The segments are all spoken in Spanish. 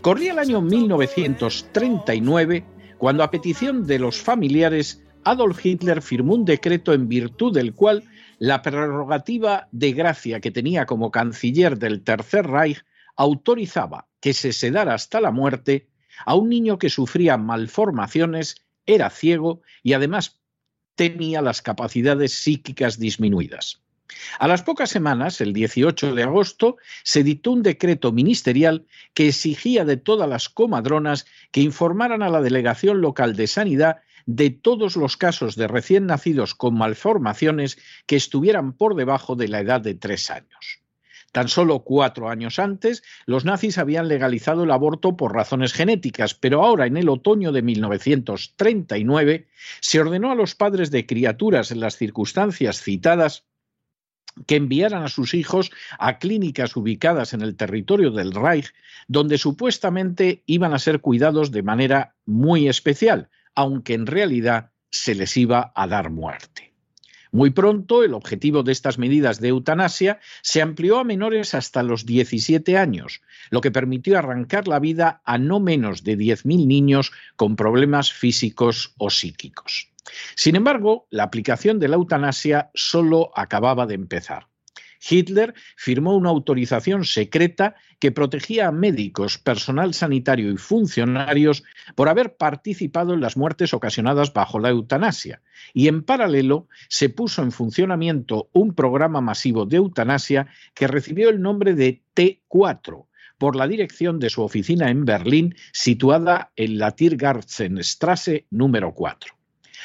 Corría el año 1939 cuando a petición de los familiares Adolf Hitler firmó un decreto en virtud del cual la prerrogativa de gracia que tenía como canciller del Tercer Reich autorizaba que se sedara hasta la muerte a un niño que sufría malformaciones, era ciego y además tenía las capacidades psíquicas disminuidas. A las pocas semanas, el 18 de agosto, se dictó un decreto ministerial que exigía de todas las comadronas que informaran a la delegación local de sanidad de todos los casos de recién nacidos con malformaciones que estuvieran por debajo de la edad de tres años. Tan solo cuatro años antes, los nazis habían legalizado el aborto por razones genéticas, pero ahora, en el otoño de 1939, se ordenó a los padres de criaturas en las circunstancias citadas que enviaran a sus hijos a clínicas ubicadas en el territorio del Reich, donde supuestamente iban a ser cuidados de manera muy especial, aunque en realidad se les iba a dar muerte. Muy pronto, el objetivo de estas medidas de eutanasia se amplió a menores hasta los 17 años, lo que permitió arrancar la vida a no menos de 10.000 niños con problemas físicos o psíquicos. Sin embargo, la aplicación de la eutanasia solo acababa de empezar. Hitler firmó una autorización secreta que protegía a médicos, personal sanitario y funcionarios por haber participado en las muertes ocasionadas bajo la eutanasia. Y en paralelo se puso en funcionamiento un programa masivo de eutanasia que recibió el nombre de T4 por la dirección de su oficina en Berlín, situada en la Tiergartenstrasse número 4.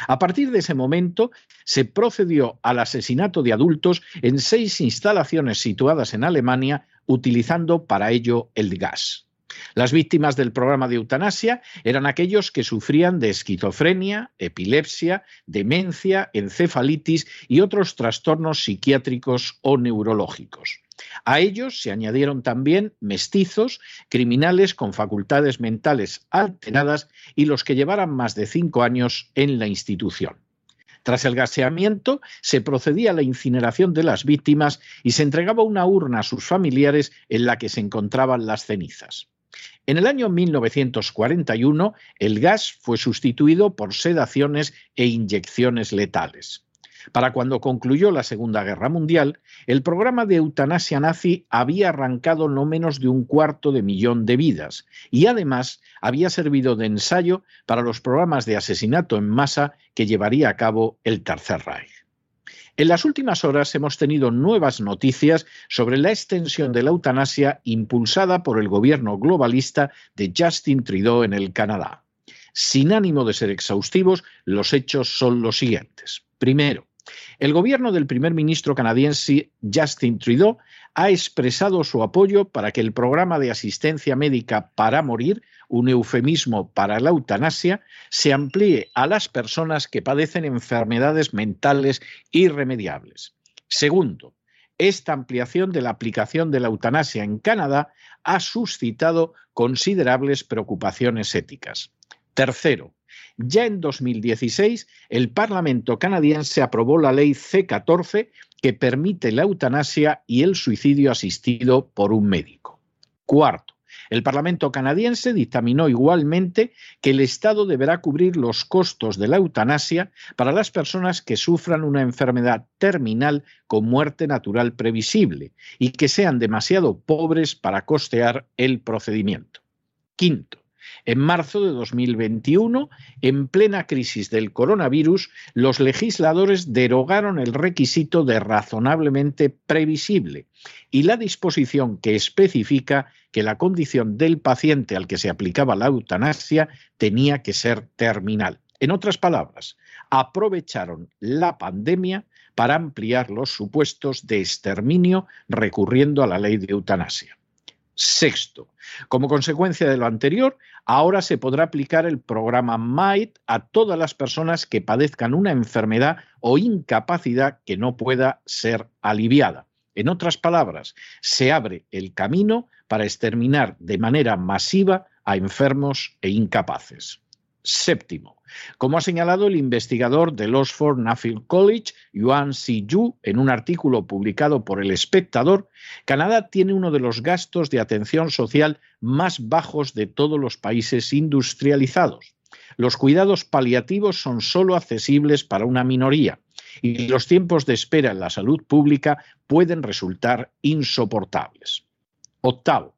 A partir de ese momento se procedió al asesinato de adultos en seis instalaciones situadas en Alemania, utilizando para ello el gas. Las víctimas del programa de eutanasia eran aquellos que sufrían de esquizofrenia, epilepsia, demencia, encefalitis y otros trastornos psiquiátricos o neurológicos. A ellos se añadieron también mestizos, criminales con facultades mentales alteradas y los que llevaran más de cinco años en la institución. Tras el gaseamiento, se procedía a la incineración de las víctimas y se entregaba una urna a sus familiares en la que se encontraban las cenizas. En el año 1941, el gas fue sustituido por sedaciones e inyecciones letales. Para cuando concluyó la Segunda Guerra Mundial, el programa de eutanasia nazi había arrancado no menos de un cuarto de millón de vidas y además había servido de ensayo para los programas de asesinato en masa que llevaría a cabo el Tercer Reich. En las últimas horas hemos tenido nuevas noticias sobre la extensión de la eutanasia impulsada por el gobierno globalista de Justin Trudeau en el Canadá. Sin ánimo de ser exhaustivos, los hechos son los siguientes. Primero, el gobierno del primer ministro canadiense Justin Trudeau ha expresado su apoyo para que el programa de asistencia médica para morir, un eufemismo para la eutanasia, se amplíe a las personas que padecen enfermedades mentales irremediables. Segundo, esta ampliación de la aplicación de la eutanasia en Canadá ha suscitado considerables preocupaciones éticas. Tercero, ya en 2016, el Parlamento canadiense aprobó la ley C-14 que permite la eutanasia y el suicidio asistido por un médico. Cuarto, el Parlamento canadiense dictaminó igualmente que el Estado deberá cubrir los costos de la eutanasia para las personas que sufran una enfermedad terminal con muerte natural previsible y que sean demasiado pobres para costear el procedimiento. Quinto, en marzo de 2021, en plena crisis del coronavirus, los legisladores derogaron el requisito de razonablemente previsible y la disposición que especifica que la condición del paciente al que se aplicaba la eutanasia tenía que ser terminal. En otras palabras, aprovecharon la pandemia para ampliar los supuestos de exterminio recurriendo a la ley de eutanasia. Sexto, como consecuencia de lo anterior, ahora se podrá aplicar el programa MIGHT a todas las personas que padezcan una enfermedad o incapacidad que no pueda ser aliviada. En otras palabras, se abre el camino para exterminar de manera masiva a enfermos e incapaces. Séptimo, como ha señalado el investigador del Oxford Nuffield College, Yuan Si Yu, en un artículo publicado por El Espectador, Canadá tiene uno de los gastos de atención social más bajos de todos los países industrializados. Los cuidados paliativos son solo accesibles para una minoría y los tiempos de espera en la salud pública pueden resultar insoportables. Octavo,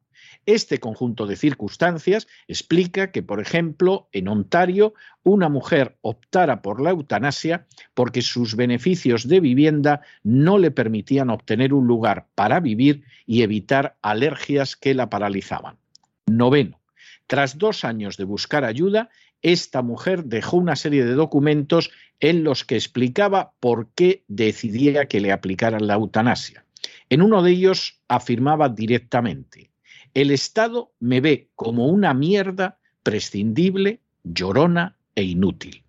este conjunto de circunstancias explica que, por ejemplo, en Ontario, una mujer optara por la eutanasia porque sus beneficios de vivienda no le permitían obtener un lugar para vivir y evitar alergias que la paralizaban. Noveno. Tras dos años de buscar ayuda, esta mujer dejó una serie de documentos en los que explicaba por qué decidía que le aplicaran la eutanasia. En uno de ellos afirmaba directamente, el Estado me ve como una mierda prescindible, llorona e inútil.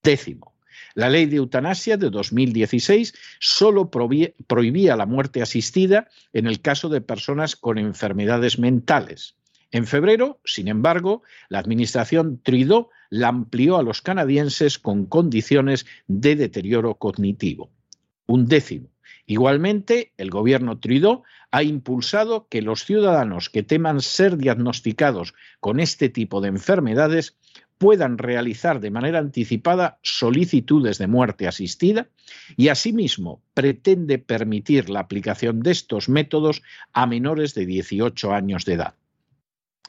Décimo, La ley de eutanasia de 2016 solo prohibía la muerte asistida en el caso de personas con enfermedades mentales. En febrero, sin embargo, la administración Trudeau la amplió a los canadienses con condiciones de deterioro cognitivo. Un décimo. Igualmente, el gobierno Trudeau ha impulsado que los ciudadanos que teman ser diagnosticados con este tipo de enfermedades puedan realizar de manera anticipada solicitudes de muerte asistida y asimismo pretende permitir la aplicación de estos métodos a menores de 18 años de edad.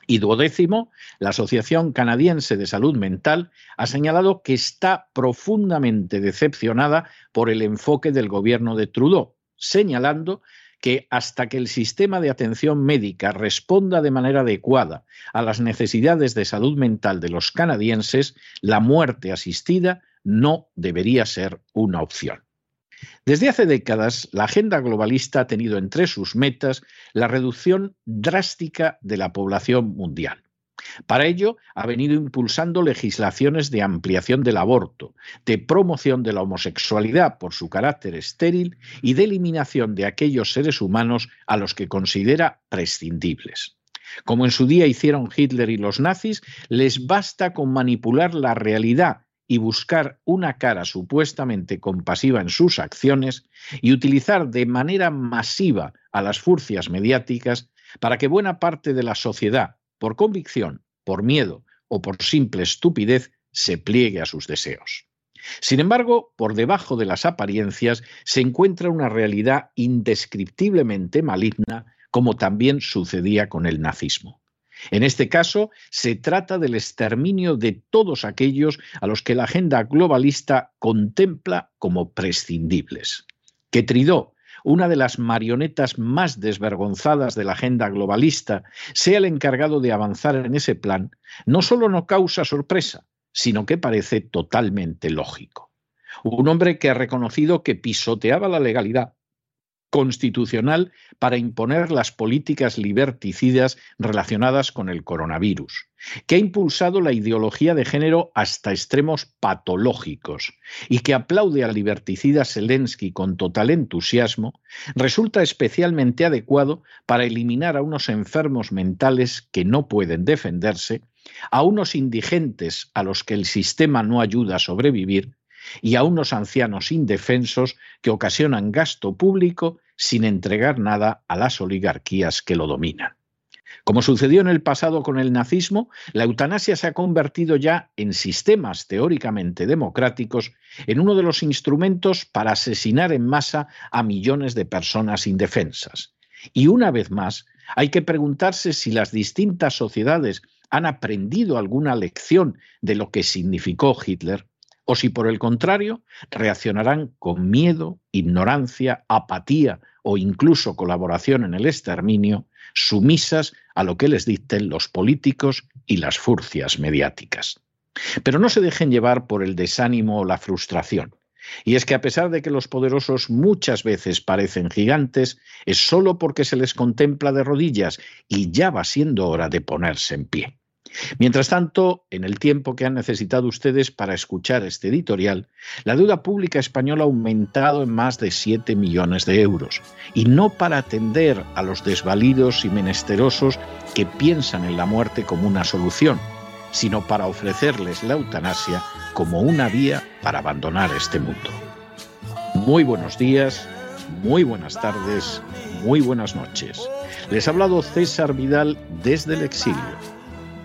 Y duodécimo, la Asociación Canadiense de Salud Mental ha señalado que está profundamente decepcionada por el enfoque del gobierno de Trudeau, señalando que hasta que el sistema de atención médica responda de manera adecuada a las necesidades de salud mental de los canadienses, la muerte asistida no debería ser una opción. Desde hace décadas, la agenda globalista ha tenido entre sus metas la reducción drástica de la población mundial. Para ello, ha venido impulsando legislaciones de ampliación del aborto, de promoción de la homosexualidad por su carácter estéril y de eliminación de aquellos seres humanos a los que considera prescindibles. Como en su día hicieron Hitler y los nazis, les basta con manipular la realidad y buscar una cara supuestamente compasiva en sus acciones y utilizar de manera masiva a las furcias mediáticas para que buena parte de la sociedad por convicción, por miedo o por simple estupidez, se pliegue a sus deseos. Sin embargo, por debajo de las apariencias se encuentra una realidad indescriptiblemente maligna, como también sucedía con el nazismo. En este caso, se trata del exterminio de todos aquellos a los que la agenda globalista contempla como prescindibles. Que Tridó, una de las marionetas más desvergonzadas de la agenda globalista, sea el encargado de avanzar en ese plan, no solo no causa sorpresa, sino que parece totalmente lógico. Un hombre que ha reconocido que pisoteaba la legalidad, constitucional para imponer las políticas liberticidas relacionadas con el coronavirus, que ha impulsado la ideología de género hasta extremos patológicos y que aplaude al liberticida Zelensky con total entusiasmo, resulta especialmente adecuado para eliminar a unos enfermos mentales que no pueden defenderse, a unos indigentes a los que el sistema no ayuda a sobrevivir y a unos ancianos indefensos que ocasionan gasto público sin entregar nada a las oligarquías que lo dominan. Como sucedió en el pasado con el nazismo, la eutanasia se ha convertido ya en sistemas teóricamente democráticos en uno de los instrumentos para asesinar en masa a millones de personas indefensas. Y una vez más, hay que preguntarse si las distintas sociedades han aprendido alguna lección de lo que significó Hitler o si por el contrario reaccionarán con miedo, ignorancia, apatía o incluso colaboración en el exterminio, sumisas a lo que les dicten los políticos y las furcias mediáticas. Pero no se dejen llevar por el desánimo o la frustración. Y es que a pesar de que los poderosos muchas veces parecen gigantes, es solo porque se les contempla de rodillas y ya va siendo hora de ponerse en pie. Mientras tanto, en el tiempo que han necesitado ustedes para escuchar este editorial, la deuda pública española ha aumentado en más de 7 millones de euros, y no para atender a los desvalidos y menesterosos que piensan en la muerte como una solución, sino para ofrecerles la eutanasia como una vía para abandonar este mundo. Muy buenos días, muy buenas tardes, muy buenas noches. Les ha hablado César Vidal desde el exilio